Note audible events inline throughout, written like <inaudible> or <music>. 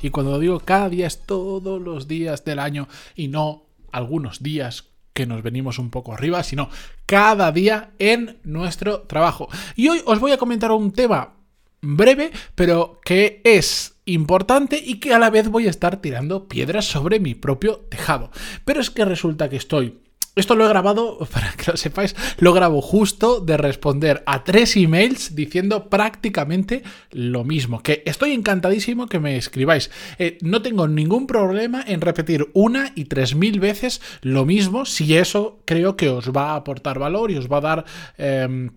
Y cuando digo cada día es todos los días del año y no algunos días que nos venimos un poco arriba, sino cada día en nuestro trabajo. Y hoy os voy a comentar un tema breve, pero que es importante y que a la vez voy a estar tirando piedras sobre mi propio tejado. Pero es que resulta que estoy esto lo he grabado, <laughs> para que lo sepáis, lo grabo justo de responder a tres emails diciendo prácticamente lo mismo. Que estoy encantadísimo que me escribáis. Eh, no tengo ningún problema en repetir una y tres mil veces lo mismo si eso creo que os va a aportar valor y os va a dar... Em,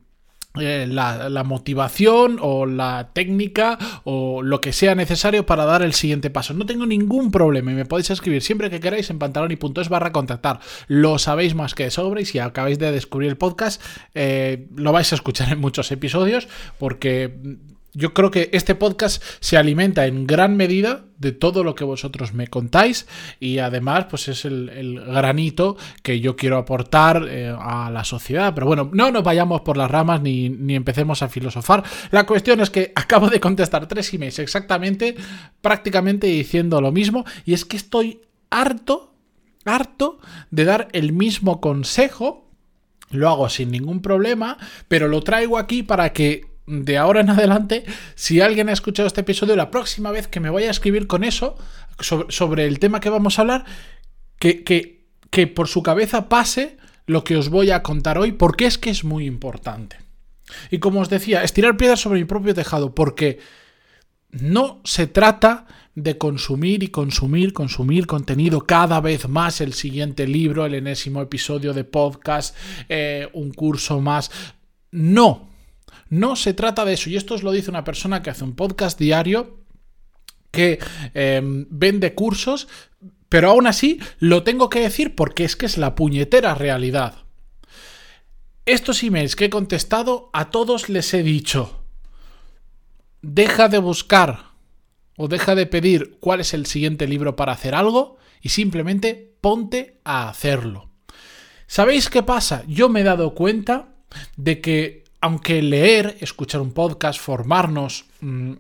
eh, la, motivación o la técnica o lo que sea necesario para dar el siguiente paso. No tengo ningún problema y me podéis escribir siempre que queráis en puntos barra contactar. Lo sabéis más que de y si acabáis de descubrir el podcast eh, lo vais a escuchar en muchos episodios porque yo creo que este podcast se alimenta en gran medida de todo lo que vosotros me contáis y además pues es el, granito que yo quiero aportar eh, a la sociedad. Pero bueno, no nos vayamos por las ramas ni, ni, empecemos a filosofar. La cuestión es que <laughs> acabo de contestar tres emails exactamente, prácticamente diciendo lo mismo y es que estoy harto, harto de dar el mismo consejo. Lo hago sin ningún problema, pero lo traigo aquí para que de ahora en adelante, si alguien ha escuchado este episodio, la próxima vez que me vaya a escribir con eso, sobre, el tema que vamos a hablar, que, que, que por su cabeza pase lo que os voy a contar hoy, porque es que es muy importante. Y como os decía, estirar piedras sobre mi propio tejado, porque no se trata de consumir y consumir, consumir contenido cada vez más, el siguiente libro, el enésimo episodio de podcast, eh, un curso más. No, no se trata de eso, y esto os lo dice una persona que hace un podcast diario, que em, vende cursos, pero aún así lo tengo que decir porque es que es la puñetera realidad. Estos emails que he contestado, a todos les he dicho, deja de buscar o deja de pedir cuál es el siguiente libro para hacer algo y simplemente ponte a hacerlo. ¿Sabéis qué pasa? Yo me he dado cuenta de que aunque leer, escuchar un podcast, formarnos, mm,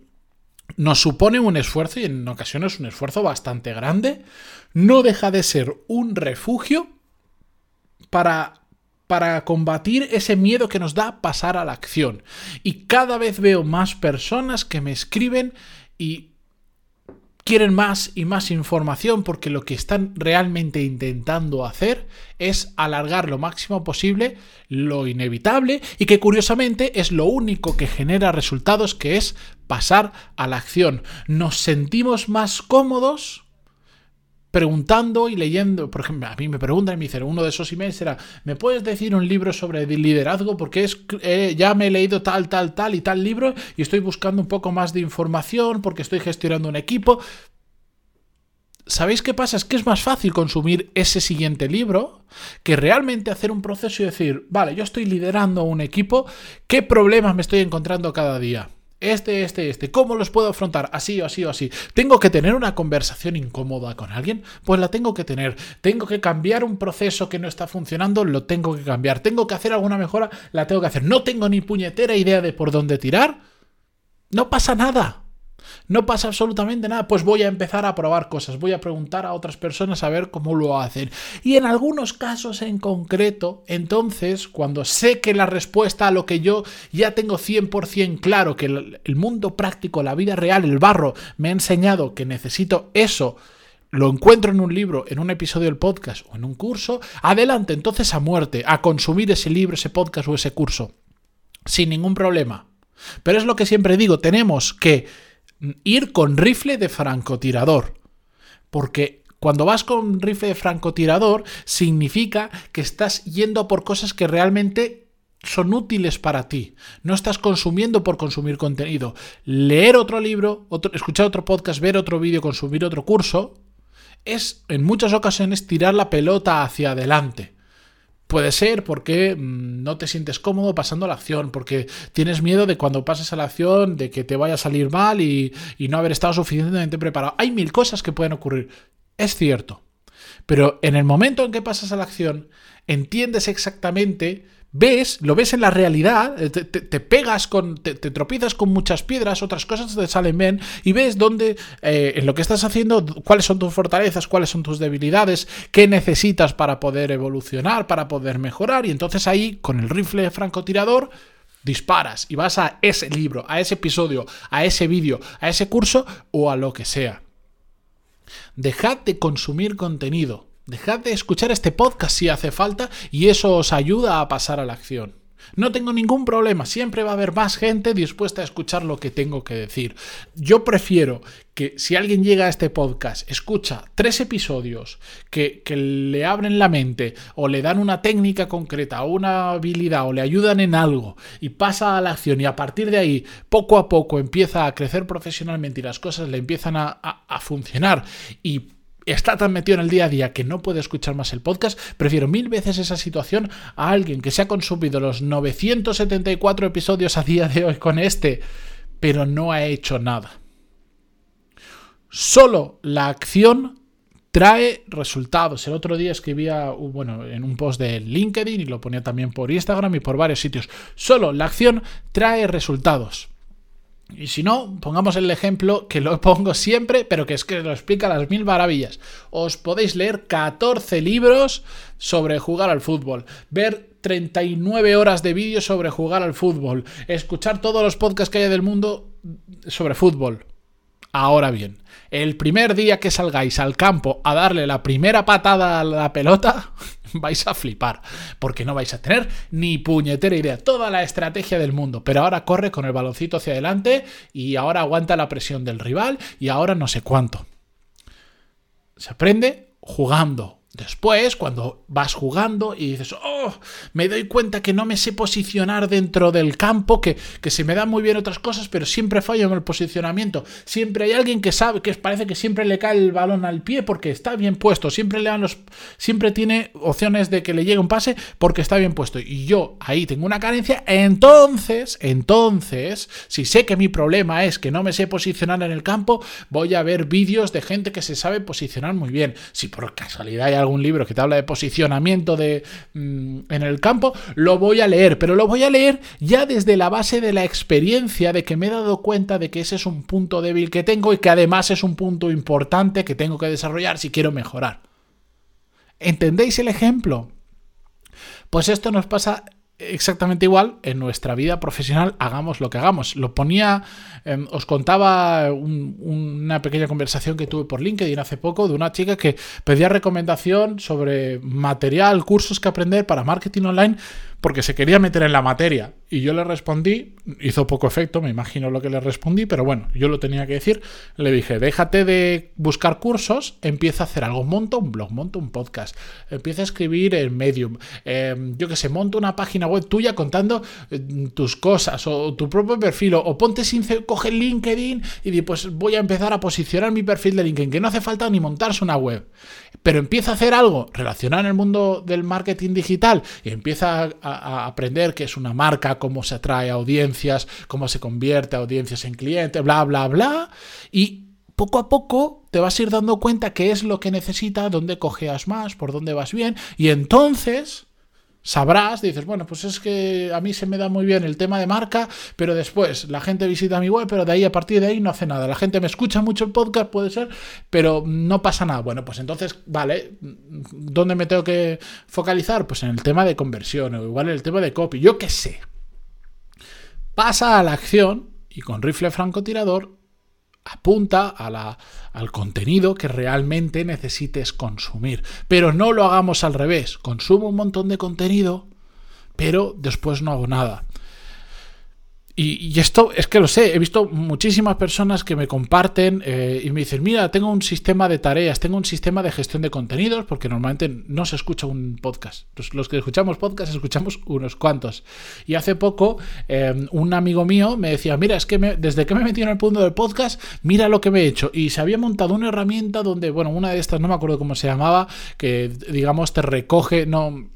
nos supone un esfuerzo y en ocasiones un esfuerzo bastante grande, no deja de ser un refugio para, para combatir ese miedo que nos da pasar a la acción. Y cada vez veo más personas que me escriben y quieren más y más información porque lo que están realmente intentando hacer es alargar lo máximo posible lo inevitable y que curiosamente es lo único que genera resultados que es pasar a la acción. Nos sentimos más cómodos preguntando y leyendo, por ejemplo, a mí me preguntan y me dicen, uno de esos emails era, ¿me puedes decir un libro sobre liderazgo? Porque es, eh, ya me he leído tal, tal, tal y tal libro y estoy buscando un poco más de información porque estoy gestionando un equipo. ¿Sabéis qué pasa? Es que es más fácil consumir ese siguiente libro que realmente hacer un proceso y decir, vale, yo estoy liderando un equipo, ¿qué problemas me estoy encontrando cada día? Este, este, este. ¿Cómo los puedo afrontar? Así o así o así. ¿Tengo que tener una conversación incómoda con alguien? Pues la tengo que tener. ¿Tengo que cambiar un proceso que no está funcionando? Lo tengo que cambiar. ¿Tengo que hacer alguna mejora? La tengo que hacer. ¿No tengo ni puñetera idea de por dónde tirar? No pasa nada. No pasa absolutamente nada, pues voy a empezar a probar cosas, voy a preguntar a otras personas a ver cómo lo hacen. Y en algunos casos en concreto, entonces, cuando sé que la respuesta a lo que yo ya tengo 100% claro, que el mundo práctico, la vida real, el barro, me ha enseñado que necesito eso, lo encuentro en un libro, en un episodio del podcast o en un curso, adelante entonces a muerte, a consumir ese libro, ese podcast o ese curso, sin ningún problema. Pero es lo que siempre digo, tenemos que ir con rifle de francotirador. Porque cuando vas con rifle de francotirador significa que estás yendo por cosas que realmente son útiles para ti. No estás consumiendo por consumir contenido. Leer otro libro, escuchar otro podcast, ver otro vídeo, consumir otro curso, es en muchas ocasiones tirar la pelota hacia adelante. Puede ser porque mm, no te sientes cómodo pasando a la acción, porque tienes miedo de cuando pases a la acción de que te vaya a salir mal y, y no haber estado suficientemente preparado. Hay mil cosas que pueden ocurrir. Es cierto. Pero en el momento en que pasas a la acción, entiendes exactamente ves, lo ves en la realidad, eh, te, pegas con, te, tropiezas con muchas piedras, otras cosas te salen bien y ves dónde, eh, en lo que estás haciendo, cuáles son tus fortalezas, cuáles son tus debilidades, qué necesitas para poder evolucionar, para poder mejorar y entonces ahí con el rifle francotirador disparas y vas a ese libro, a ese episodio, a ese vídeo, a ese curso o a lo que sea. Dejad de consumir contenido. Dejad de escuchar este podcast si hace falta y eso os ayuda a pasar a la acción. No tengo ningún problema, siempre va a haber más gente dispuesta a escuchar lo que tengo que decir. Yo prefiero que si alguien llega a este podcast, escucha tres episodios que, que, le abren la mente o le dan una técnica concreta o una habilidad o le ayudan en algo y pasa a la acción y a partir de ahí poco a poco empieza a crecer profesionalmente y las cosas le empiezan a, a funcionar y está tan metido en el día a día que no puede escuchar más el podcast, prefiero mil veces esa situación a alguien que se ha consumido los 974 episodios a día de hoy con este, pero no ha hecho nada. Solo la acción trae resultados. El otro día escribía, bueno, en un post de LinkedIn y lo ponía también por Instagram y por varios sitios. Solo la acción trae resultados. Y si no, pongamos el ejemplo que lo <laughs> pongo siempre, pero que es que lo explica las mil maravillas. Os podéis leer 14 libros sobre jugar al fútbol, ver 39 horas de vídeos sobre jugar al fútbol, escuchar todos los podcasts que hay del mundo sobre fútbol. Ahora bien, el primer día que salgáis al campo a darle la primera patada a la pelota, <laughs> vais a flipar, porque no vais a tener ni puñetera idea, toda la estrategia del mundo, pero ahora corre con el baloncito hacia adelante y ahora aguanta la presión del rival y ahora no sé cuánto. Se aprende jugando, Después, cuando vas jugando y dices, oh, me doy cuenta que no me sé posicionar dentro del campo, que, que se me dan muy bien otras cosas, pero siempre fallo en el posicionamiento. Siempre hay alguien que sabe, que parece que siempre le cae el balón al pie porque está bien puesto. Siempre le dan los. Siempre tiene opciones de que le llegue un pase porque está bien puesto. Y yo ahí tengo una carencia. Entonces, entonces, si sé que mi problema es que no me sé posicionar en el campo, voy a ver vídeos de gente que se sabe posicionar muy bien. Si por casualidad hay algún libro que te habla de posicionamiento de, mm, en el campo, lo voy a leer, pero lo voy a leer ya desde la base de la experiencia de que me he dado cuenta de que ese es un punto débil que tengo y que además es un punto importante que tengo que desarrollar si quiero mejorar. ¿Entendéis el ejemplo? Pues esto nos pasa exactamente igual en nuestra vida profesional, hagamos lo que hagamos. Lo ponía, em, os contaba una pequeña conversación que tuve por LinkedIn hace poco de una chica que pedía recomendación sobre material, cursos que aprender para marketing online porque se quería meter en la materia. Y yo le respondí, hizo poco efecto, me imagino lo que le respondí, pero bueno, yo lo tenía que decir. Le dije, déjate de buscar cursos, empieza a hacer algo, monta un blog, monta un podcast, empieza a escribir en Medium, em, yo que sé, monta una página web tuya contando eh, tus cosas o tu propio perfil, o, ponte sin coge LinkedIn y di, pues voy a empezar a posicionar mi perfil de LinkedIn, que no hace falta ni montarse una web, pero empieza a hacer algo relacionado en el mundo del marketing digital y empieza a a, aprender qué es una marca, cómo se atrae a audiencias, cómo se convierte a audiencias en clientes, bla, bla, bla. Y poco a poco te vas a ir dando cuenta qué es lo que necesita, dónde cojeas más, por dónde vas bien. Y entonces sabrás, dices, bueno, pues es que a mí se me da muy bien el tema de marca, pero después la gente visita mi web, pero de ahí a partir de ahí no hace nada. La gente me escucha mucho el podcast, puede ser, pero no pasa nada. Bueno, pues entonces, vale, ¿dónde me tengo que focalizar? Pues en el tema de conversión o igual en el tema de copy, yo qué sé. Pasa a la acción y con rifle francotirador apunta a la, al contenido que realmente necesites consumir. Pero no lo hagamos al revés. Consumo un montón de contenido, pero después no hago nada. Y, esto es que lo sé, he visto muchísimas personas que me comparten eh, y me dicen, mira, tengo un sistema de tareas, tengo un sistema de gestión de contenidos, porque normalmente no se escucha un podcast. Los, que escuchamos podcast escuchamos unos cuantos. Y hace poco em, un amigo mío me decía, mira, es que desde que me metí en el punto del podcast, mira lo que me he hecho. Y se había montado una herramienta donde, bueno, una de estas, no me acuerdo cómo se llamaba, que digamos te recoge, no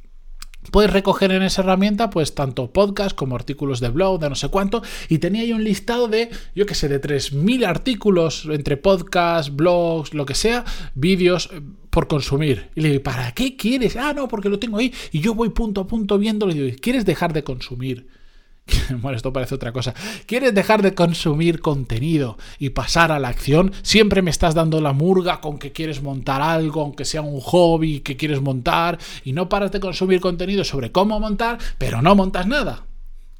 Puedes recoger en esa herramienta pues tanto podcast como artículos de blog, de no sé cuánto, y tenía ahí un listado de, yo qué sé, de 3.000 artículos entre podcast, blogs, lo que sea, vídeos eh, por consumir. Y le digo, ¿para qué quieres? Ah, no, porque lo tengo ahí y yo voy punto a punto viéndolo y digo, ¿quieres dejar de consumir? <laughs> bueno, esto parece otra cosa. ¿Quieres dejar de consumir contenido y pasar a la acción? Siempre me estás dando la murga con que quieres montar algo, aunque sea un hobby que quieres montar, y no paras de consumir contenido sobre cómo montar, pero no montas nada.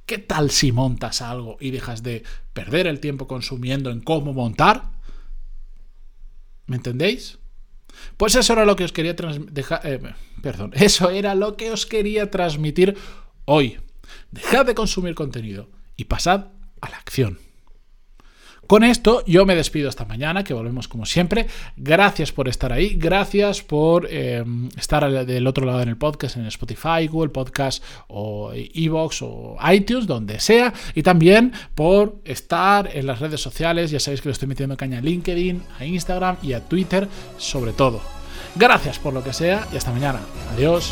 ¿Qué tal si montas algo y dejas de perder el tiempo consumiendo en cómo montar? ¿Me entendéis? Pues eso era lo que os quería dejar, eh, perdón, <laughs> eso era lo que os quería transmitir hoy. Dejad de consumir contenido y pasad a la acción. Con esto yo me despido esta mañana, que volvemos como siempre. Gracias por estar ahí, gracias por em, estar del otro lado en el podcast, en Spotify, Google Podcast o Evox o iTunes, donde sea. Y también por estar en las redes sociales, ya sabéis que lo estoy metiendo caña a LinkedIn, a Instagram y a Twitter sobre todo. Gracias por lo que sea y hasta mañana. Adiós.